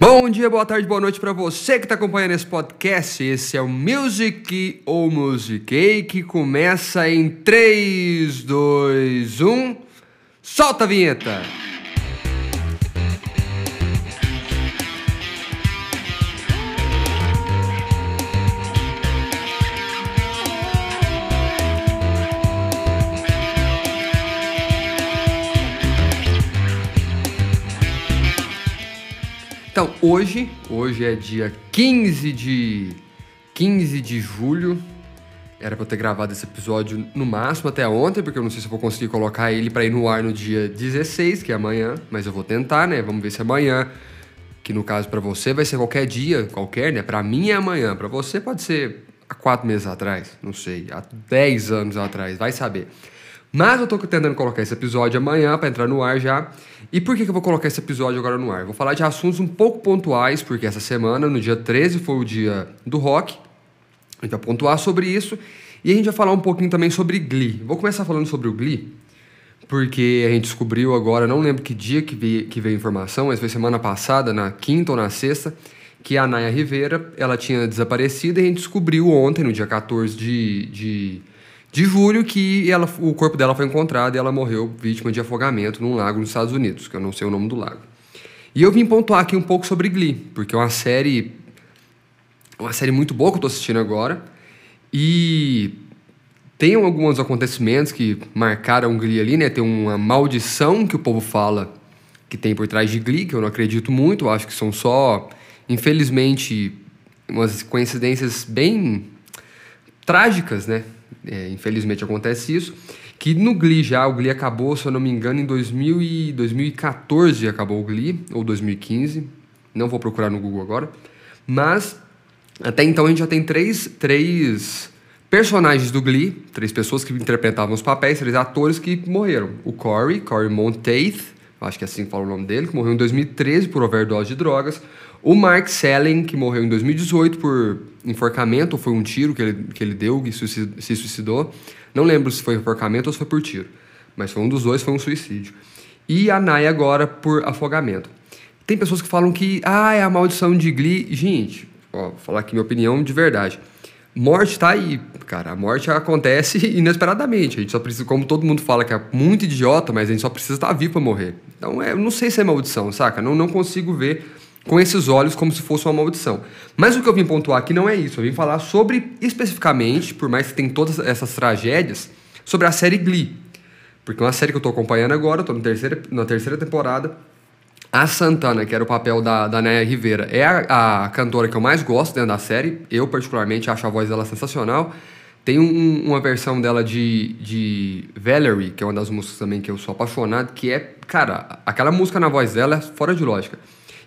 Bom dia, boa tarde, boa noite para você que está acompanhando esse podcast. Esse é o Music ou Musiquei que começa em 3, 2, 1. Solta a vinheta! Então, hoje, hoje é dia 15 de 15 de julho. Era para eu ter gravado esse episódio no máximo até ontem, porque eu não sei se eu vou conseguir colocar ele para ir no ar no dia 16, que é amanhã, mas eu vou tentar, né? Vamos ver se amanhã, que no caso para você vai ser qualquer dia, qualquer, né? Para mim é amanhã, para você pode ser há quatro meses atrás, não sei, há 10 anos atrás, vai saber. Mas eu tô tentando colocar esse episódio amanhã para entrar no ar já. E por que, que eu vou colocar esse episódio agora no ar? Vou falar de assuntos um pouco pontuais, porque essa semana, no dia 13, foi o dia do rock. A gente vai pontuar sobre isso. E a gente vai falar um pouquinho também sobre Glee. Vou começar falando sobre o Glee, porque a gente descobriu agora, não lembro que dia que veio, que veio a informação, mas foi semana passada, na quinta ou na sexta, que a Naya Rivera ela tinha desaparecido e a gente descobriu ontem, no dia 14 de, de de julho que ela, o corpo dela foi encontrado e ela morreu vítima de afogamento num lago nos Estados Unidos, que eu não sei o nome do lago. E eu vim pontuar aqui um pouco sobre Glee, porque é uma série uma série muito boa que eu tô assistindo agora e tem alguns acontecimentos que marcaram Glee ali, né? Tem uma maldição que o povo fala que tem por trás de Glee, que eu não acredito muito, eu acho que são só, infelizmente, umas coincidências bem trágicas, né? É, infelizmente acontece isso, que no Glee já, o Glee acabou, se eu não me engano, em 2000 e 2014 acabou o Glee, ou 2015, não vou procurar no Google agora, mas até então a gente já tem três, três personagens do Glee, três pessoas que interpretavam os papéis, três atores que morreram. O Corey, Corey Monteith, acho que é assim que fala o nome dele, que morreu em 2013 por overdose de drogas. O Mark Selling, que morreu em 2018 por enforcamento, ou foi um tiro que ele, que ele deu e se suicidou. Não lembro se foi enforcamento ou se foi por tiro, mas foi um dos dois, foi um suicídio. E a Naya agora por afogamento. Tem pessoas que falam que, ah, é a maldição de Glee. Gente, ó, vou falar aqui minha opinião de verdade. Morte tá aí, cara. A morte acontece inesperadamente. A gente só precisa, como todo mundo fala que é muito idiota, mas a gente só precisa estar vivo para morrer. Então, é, eu não sei se é maldição, saca? Não, não consigo ver com esses olhos como se fosse uma maldição. Mas o que eu vim pontuar aqui não é isso. Eu vim falar sobre, especificamente, por mais que tem todas essas tragédias, sobre a série Glee. Porque é uma série que eu estou acompanhando agora, estou terceira, na terceira temporada. A Santana, que era o papel da, da Naya Rivera, é a, a cantora que eu mais gosto dentro da série. Eu, particularmente, acho a voz dela sensacional. Tem um, uma versão dela de, de Valerie, que é uma das músicas também que eu sou apaixonado, que é, cara, aquela música na voz dela é fora de lógica.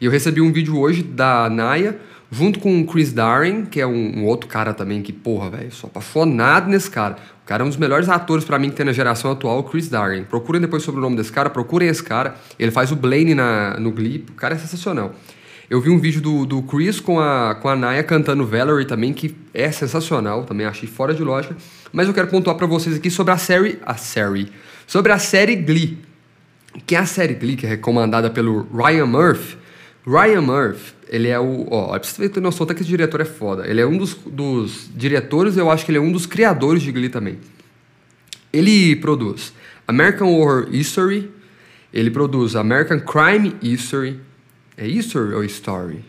E eu recebi um vídeo hoje da Naya, junto com o Chris Darren, que é um, um outro cara também que, porra, velho, sou apaixonado nesse cara. O cara é um dos melhores atores para mim que tem na geração atual, o Chris Darren. Procurem depois sobre o nome desse cara, procurem esse cara. Ele faz o Blaine na, no Glee, o cara é sensacional. Eu vi um vídeo do, do Chris com a, com a Naya cantando Valerie também, que é sensacional, também achei fora de lógica. Mas eu quero pontuar para vocês aqui sobre a série. A série. Sobre a série Glee. Que é a série Glee, que é comandada pelo Ryan Murphy. Ryan Murphy, ele é o. Ó, pra você ter noção, até que esse diretor é foda. Ele é um dos, dos diretores, eu acho que ele é um dos criadores de Glee também. Ele produz American Horror History, ele produz American Crime History. É History ou Story?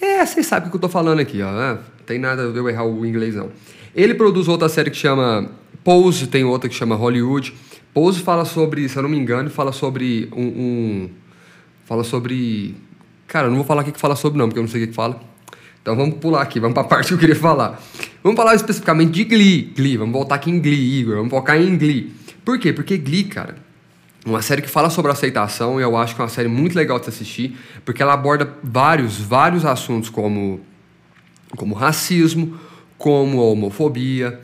É, vocês sabem o que eu tô falando aqui, ó. Né? Tem nada de eu errar o inglês, não. Ele produz outra série que chama Pose, tem outra que chama Hollywood. Pose fala sobre, se eu não me engano, fala sobre um, um fala sobre Cara, eu não vou falar o que fala sobre não, porque eu não sei o que fala. Então vamos pular aqui, vamos para a parte que eu queria falar. Vamos falar especificamente de Glee. Glee, vamos voltar aqui em Glee, Igor. Vamos focar em Glee. Por quê? Porque Glee, cara, uma série que fala sobre aceitação e eu acho que é uma série muito legal de assistir, porque ela aborda vários, vários assuntos como, como racismo, como homofobia,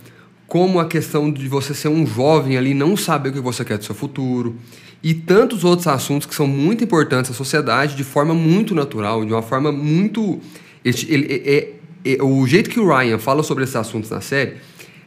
como a questão de você ser um jovem ali não saber o que você quer do seu futuro e tantos outros assuntos que são muito importantes à sociedade de forma muito natural, de uma forma muito. Ele, ele, é, é, o jeito que o Ryan fala sobre esses assuntos na série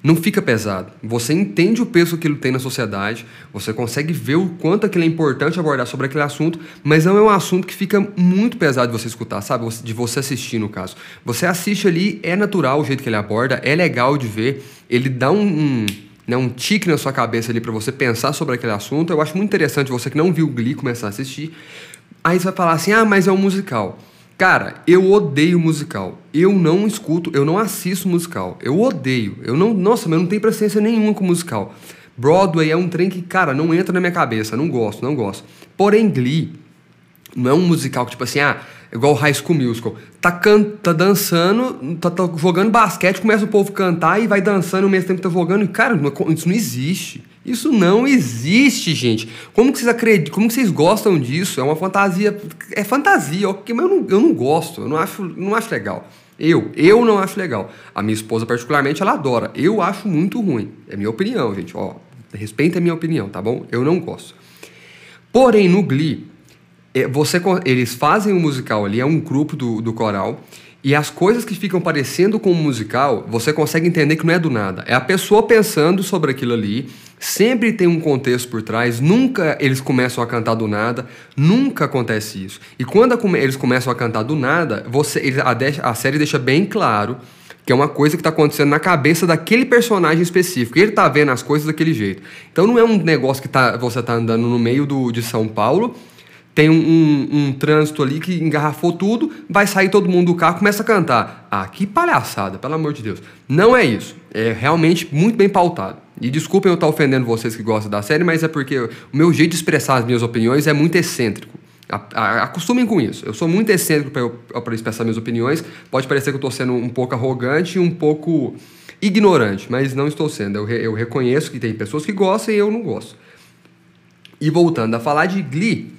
não fica pesado. Você entende o peso que ele tem na sociedade, você consegue ver o quanto aquilo é importante abordar sobre aquele assunto, mas não é um assunto que fica muito pesado de você escutar, sabe? De você assistir, no caso. Você assiste ali, é natural o jeito que ele aborda, é legal de ver, ele dá um, um né, um tique na sua cabeça ali para você pensar sobre aquele assunto. Eu acho muito interessante você que não viu o Glee começar a assistir. Aí você vai falar assim: ah, mas é um musical. Cara, eu odeio musical. Eu não escuto, eu não assisto musical. Eu odeio. Eu não, nossa, mas eu não tenho paciência nenhuma com musical. Broadway é um trem que, cara, não entra na minha cabeça. Não gosto, não gosto. Porém, Glee não é um musical que, tipo assim, ah, igual High School Musical. Tá, can tá dançando, tá, tá, jogando basquete, começa o povo cantar e vai dançando ao mesmo tempo que tá jogando. E, cara, isso não existe. Isso não existe, gente. Como que vocês acreditam? Como que vocês gostam disso? É uma fantasia. É fantasia, ok, mas eu não, eu não gosto, eu não acho, não acho legal. Eu, eu não acho legal. A minha esposa, particularmente, ela adora. Eu acho muito ruim. É minha opinião, gente. Ó, respeita a minha opinião, tá bom? Eu não gosto. Porém, no Glee, é, você, eles fazem um musical ali, é um grupo do, do coral, e as coisas que ficam parecendo com o musical, você consegue entender que não é do nada. É a pessoa pensando sobre aquilo ali, sempre tem um contexto por trás, nunca eles começam a cantar do nada, nunca acontece isso. E quando eles começam a cantar do nada, você, a, a série deixa bem claro que é uma coisa que está acontecendo na cabeça daquele personagem específico. Ele está vendo as coisas daquele jeito. Então não é um negócio que tá, você está andando no meio do, de São Paulo tem um, um, um, trânsito ali que engarrafou tudo, vai sair todo mundo do carro, começa a cantar. Ah, que palhaçada, pelo amor de Deus. Não é isso. É realmente muito bem pautado. E desculpem eu estar ofendendo vocês que gostam da série, mas é porque o meu jeito de expressar as minhas opiniões é muito excêntrico. Acostumem com isso. Eu sou muito excêntrico para expressar minhas opiniões. Pode parecer que eu estou sendo um pouco arrogante e um pouco ignorante, mas não estou sendo. Eu, eu reconheço que tem pessoas que gostam e eu não gosto. E voltando a falar de Glee,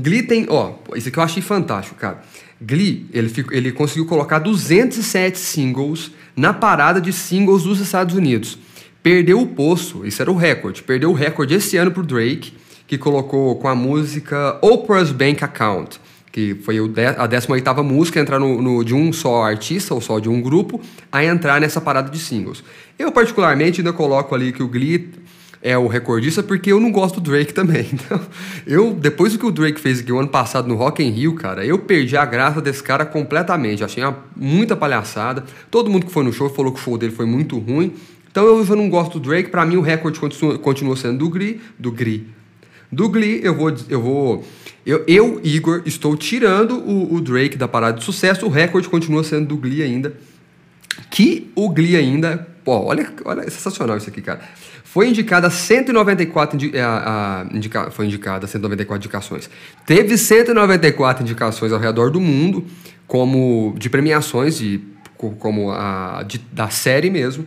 Glee tem, ó, isso aqui eu achei fantástico, cara. Glee, ele, fico, ele conseguiu colocar 207 singles na parada de singles dos Estados Unidos. Perdeu o posto, isso era o recorde. Perdeu o recorde esse ano pro Drake, que colocou com a música Oprah's Bank Account, que foi a 18ª música a entrar no, no, de um só artista, ou só de um grupo, a entrar nessa parada de singles. Eu, particularmente, ainda coloco ali que o Glee é o recordista porque eu não gosto do Drake também. Então, eu, depois do que o Drake fez aqui o ano passado no Rock in Rio, cara, eu perdi a graça desse cara completamente. Achei uma, muita palhaçada. Todo mundo que foi no show falou que o show dele foi muito ruim. Então eu já não gosto do Drake. Para mim o recorde continua, continua sendo do Glee, do Glee. Do Glee, eu vou eu vou eu, eu Igor, estou tirando o, o Drake da parada de sucesso. O recorde continua sendo do Glee ainda. Que o Glee ainda, pô, olha, olha, é sensacional isso aqui, cara. Foi indicada 194 indi a, a, indica foi indicada 194 indicações. Teve 194 indicações ao redor do mundo, como de premiações de, como a de, da série mesmo.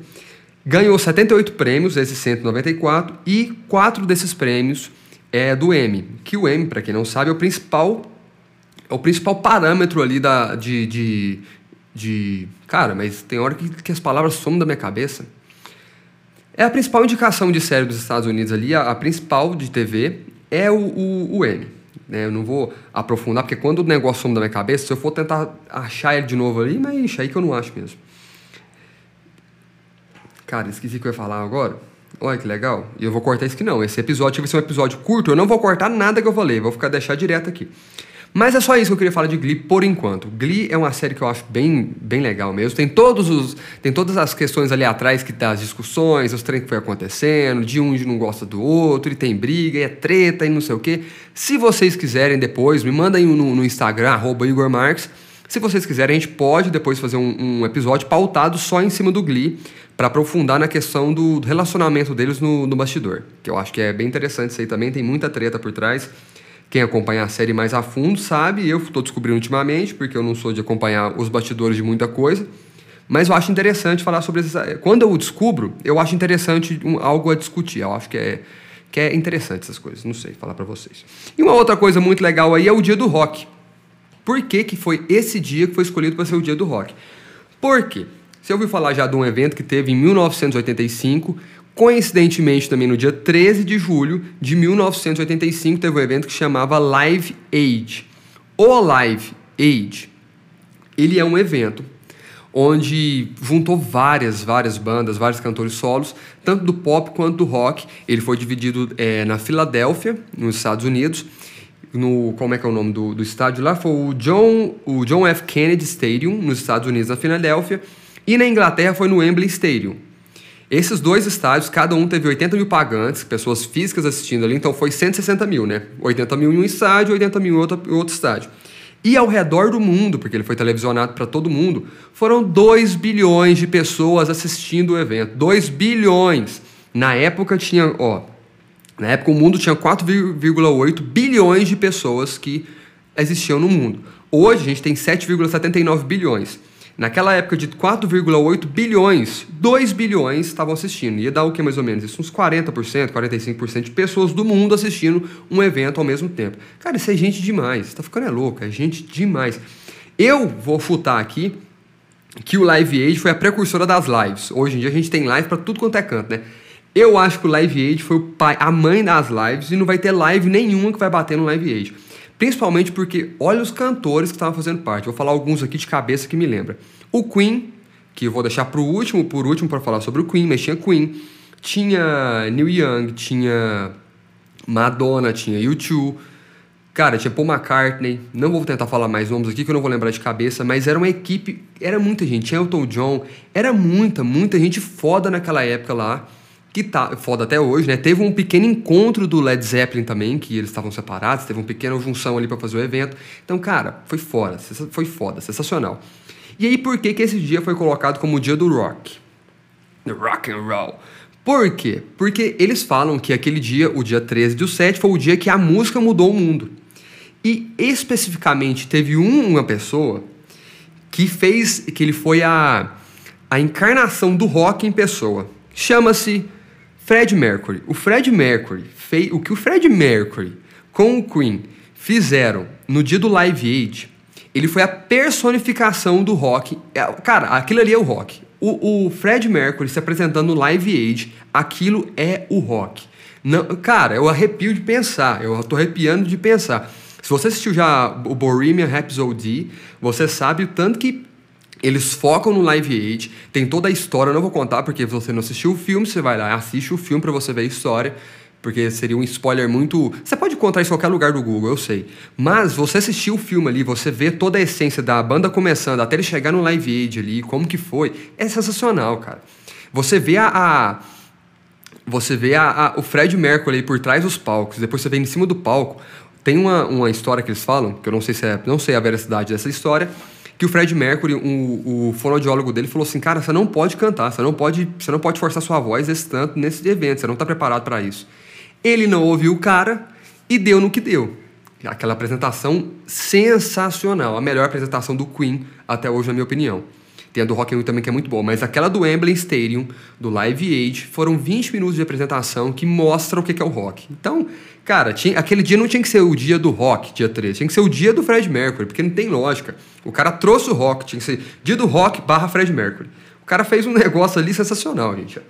Ganhou 78 prêmios, esses 194, e quatro desses prêmios é do M, que o M, para quem não sabe, é o principal é o principal parâmetro ali da de, de, de cara, mas tem hora que, que as palavras somem da minha cabeça. É a principal indicação de série dos Estados Unidos ali, a, a principal de TV é o, o, o N. Né? Eu não vou aprofundar, porque quando o negócio some da minha cabeça, se eu for tentar achar ele de novo ali, mas ixi, aí que eu não acho mesmo. Cara, esqueci o que eu ia falar agora. Olha que legal. E eu vou cortar isso aqui não. Esse episódio vai ser um episódio curto, eu não vou cortar nada que eu falei, vou ficar deixar direto aqui. Mas é só isso que eu queria falar de Glee por enquanto. Glee é uma série que eu acho bem, bem legal mesmo. Tem todos os tem todas as questões ali atrás que tá as discussões, os treinos que foi acontecendo, de um de não gosta do outro, e tem briga, e é treta e não sei o quê. Se vocês quiserem depois, me mandem no, no Instagram arroba Igor Marques. Se vocês quiserem, a gente pode depois fazer um, um episódio pautado só em cima do Glee para aprofundar na questão do relacionamento deles no, no bastidor, que eu acho que é bem interessante isso aí também, tem muita treta por trás. Quem acompanha a série mais a fundo sabe, eu estou descobrindo ultimamente, porque eu não sou de acompanhar os bastidores de muita coisa. Mas eu acho interessante falar sobre isso. Quando eu descubro, eu acho interessante um, algo a discutir. Eu acho que é, que é interessante essas coisas. Não sei falar para vocês. E uma outra coisa muito legal aí é o dia do rock. Por que, que foi esse dia que foi escolhido para ser o dia do rock? Por quê? Você ouviu falar já de um evento que teve em 1985 Coincidentemente, também no dia 13 de julho de 1985, teve um evento que chamava Live Aid. O Live Aid, ele é um evento onde juntou várias, várias bandas, vários cantores solos, tanto do pop quanto do rock. Ele foi dividido é, na Filadélfia, nos Estados Unidos, no como é que é o nome do, do estádio lá? Foi o John o John F. Kennedy Stadium nos Estados Unidos na Filadélfia. E na Inglaterra foi no Wembley Stadium esses dois estádios, cada um teve 80 mil pagantes, pessoas físicas assistindo ali, então foi 160 mil, né? 80 mil em um estádio, 80 mil em outro, outro estádio. E ao redor do mundo, porque ele foi televisionado para todo mundo, foram 2 bilhões de pessoas assistindo o evento. 2 bilhões! Na época tinha, ó, na época o mundo tinha 4,8 bilhões de pessoas que existiam no mundo. Hoje a gente tem 7,79 bilhões. Naquela época de 4,8 bilhões, 2 bilhões estavam assistindo. Ia dar o que mais ou menos? Isso, uns 40%, 45% de pessoas do mundo assistindo um evento ao mesmo tempo. Cara, isso é gente demais. Tá ficando é louco, é gente demais. Eu vou chutar aqui que o Live Aid foi a precursora das lives. Hoje em dia a gente tem live para tudo quanto é canto, né? Eu acho que o Live Aid foi o pai, a mãe das lives e não vai ter live nenhuma que vai bater no Live Aid. Principalmente porque olha os cantores que estavam fazendo parte. Vou falar alguns aqui de cabeça que me lembra. O Queen, que eu vou deixar pro último, por último para falar sobre o Queen, mas tinha Queen, tinha Neil Young, tinha Madonna, tinha U2, cara, tinha Paul McCartney, não vou tentar falar mais nomes aqui que eu não vou lembrar de cabeça, mas era uma equipe, era muita gente, tinha Elton John, era muita, muita gente foda naquela época lá que tá foda até hoje, né? Teve um pequeno encontro do Led Zeppelin também, que eles estavam separados, teve uma pequena junção ali para fazer o evento. Então, cara, foi fora, foi foda, sensacional. E aí, por que que esse dia foi colocado como o dia do rock? The rock and roll. Por quê? Porque eles falam que aquele dia, o dia 13 do 7, foi o dia que a música mudou o mundo. E especificamente teve uma pessoa que fez, que ele foi a, a encarnação do rock em pessoa. Chama-se Fred Mercury. O Fred Mercury fez o que o Fred Mercury com o Queen fizeram no dia do Live Aid. Ele foi a personificação do rock. É, cara, aquilo ali é o rock. O, o Fred Mercury se apresentando no Live Aid, aquilo é o rock. Não, cara, eu arrepio de pensar. Eu tô arrepiando de pensar. Se você assistiu já o Bohemian Rhapsody, você sabe o tanto que eles focam no Live Aid, tem toda a história, eu não vou contar porque você não assistiu o filme, você vai lá, assiste o filme para você ver a história, porque seria um spoiler muito. Você pode contar isso em qualquer lugar do Google, eu sei. Mas você assistir o filme ali, você vê toda a essência da banda começando, até ele chegar no Live Aid ali, como que foi, é sensacional, cara. Você vê a, a você vê a, a, o Fred Mercury por trás dos palcos, depois você vê em cima do palco. Tem uma, uma história que eles falam, que eu não sei se é, não sei a veracidade dessa história, que o Fred Mercury, o, o fonoaudiólogo dele, falou assim: cara, você não pode cantar, você não pode, você não pode forçar sua voz esse tanto nesse evento, você não está preparado para isso. Ele não ouviu o cara e deu no que deu. Aquela apresentação sensacional, a melhor apresentação do Queen até hoje, na minha opinião. Tem a do Rock in Rio também que é muito boa, mas aquela do Wembley Stadium, do Live Aid, foram 20 minutos de apresentação que mostra o que é o rock. Então, cara, tinha, aquele dia não tinha que ser o dia do rock, dia 13, tinha que ser o dia do Fred Mercury, porque não tem lógica. O cara trouxe o rock, tinha que ser dia do rock barra Fred Mercury. O cara fez um negócio ali sensacional, gente.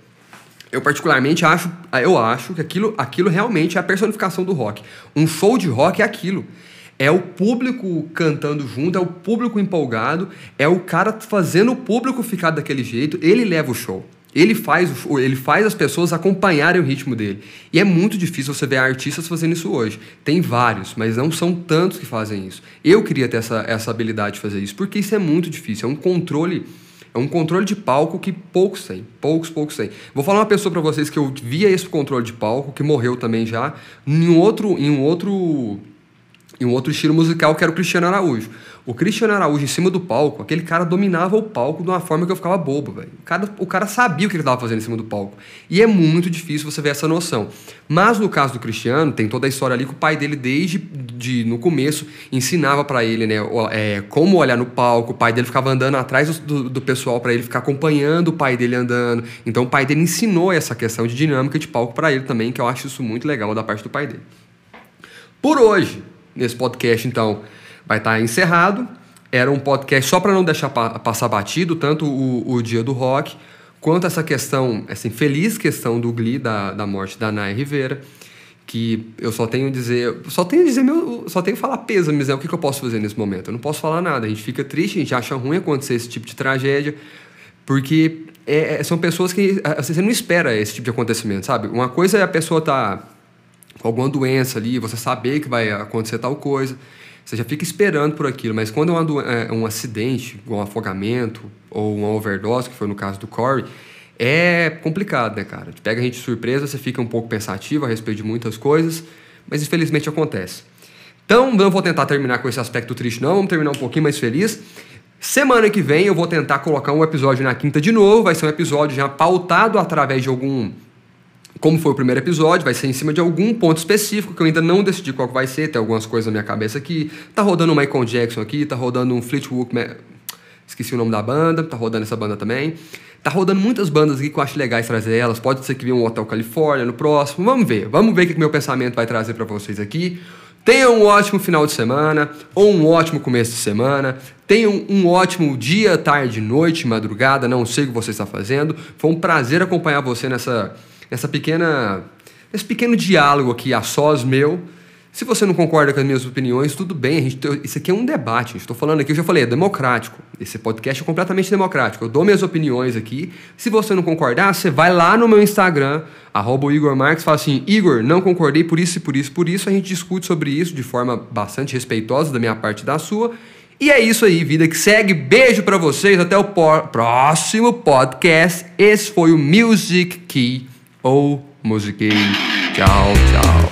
Eu particularmente acho, eu acho que aquilo, aquilo realmente é a personificação do rock. Um show de rock é aquilo. É o público cantando junto, é o público empolgado, é o cara fazendo o público ficar daquele jeito, ele leva o show. Ele faz, ele faz as pessoas acompanharem o ritmo dele. E é muito difícil você ver artistas fazendo isso hoje. Tem vários, mas não são tantos que fazem isso. Eu queria ter essa, essa habilidade de fazer isso, porque isso é muito difícil. É um controle. É um controle de palco que poucos têm. Poucos, poucos têm. Vou falar uma pessoa para vocês que eu via esse controle de palco, que morreu também já, em um outro, em um outro e um outro estilo musical que era o Cristiano Araújo. O Cristiano Araújo em cima do palco, aquele cara dominava o palco de uma forma que eu ficava bobo, velho. O cara, o cara sabia o que ele estava fazendo em cima do palco. E é muito difícil você ver essa noção. Mas no caso do Cristiano, tem toda a história ali que o pai dele, desde de, no começo, ensinava para ele, né, é, como olhar no palco. O pai dele ficava andando atrás do, do pessoal para ele ficar acompanhando o pai dele andando. Então o pai dele ensinou essa questão de dinâmica de palco para ele também, que eu acho isso muito legal da parte do pai dele. Por hoje, nesse podcast, então, vai estar encerrado. Era um podcast só para não deixar pa passar batido, tanto o, o, dia do rock, quanto essa questão, essa infeliz questão do Glee, da, da morte da Nay Rivera, que eu só tenho dizer, só tenho dizer meu, só tenho falar pêsames, né? O que, que eu posso fazer nesse momento? Eu não posso falar nada. A gente fica triste, a gente acha ruim acontecer esse tipo de tragédia, porque é, é são pessoas que você não espera esse tipo de acontecimento, sabe? Uma coisa é a pessoa tá alguma doença ali, você saber que vai acontecer tal coisa, você já fica esperando por aquilo, mas quando é, é um acidente, um afogamento ou uma overdose, que foi no caso do Corey, é complicado, né, cara? Pega a gente de surpresa, você fica um pouco pensativo a respeito de muitas coisas, mas infelizmente acontece. Então, não vou tentar terminar com esse aspecto triste, não. Vamos terminar um pouquinho mais feliz. Semana que vem eu vou tentar colocar um episódio na quinta de novo. Vai ser um episódio já pautado através de algum. Como foi o primeiro episódio, vai ser em cima de algum ponto específico que eu ainda não decidi qual vai ser. Tem algumas coisas na minha cabeça aqui. Tá rodando o Michael Jackson aqui, tá rodando um Fleetwood. Esqueci o nome da banda, tá rodando essa banda também. Tá rodando muitas bandas aqui que eu acho legais trazer elas. Pode ser que venha um Hotel Califórnia no próximo. Vamos ver. Vamos ver o que, que meu pensamento vai trazer para vocês aqui. Tenham um ótimo final de semana ou um ótimo começo de semana. Tenham um ótimo dia, tarde, noite, madrugada. Não sei o que você está fazendo. Foi um prazer acompanhar você nessa, nessa pequena, nesse pequeno diálogo aqui a sós meu se você não concorda com as minhas opiniões, tudo bem. A gente, isso aqui é um debate. Estou falando aqui, eu já falei, é democrático. Esse podcast é completamente democrático. Eu dou minhas opiniões aqui. Se você não concordar, você vai lá no meu Instagram, arroba Igor Marques, fala assim: Igor, não concordei por isso e por isso, por isso. A gente discute sobre isso de forma bastante respeitosa da minha parte e da sua. E é isso aí, vida que segue. Beijo para vocês. Até o próximo podcast. Esse foi o Music Key ou Music Key. Tchau, tchau.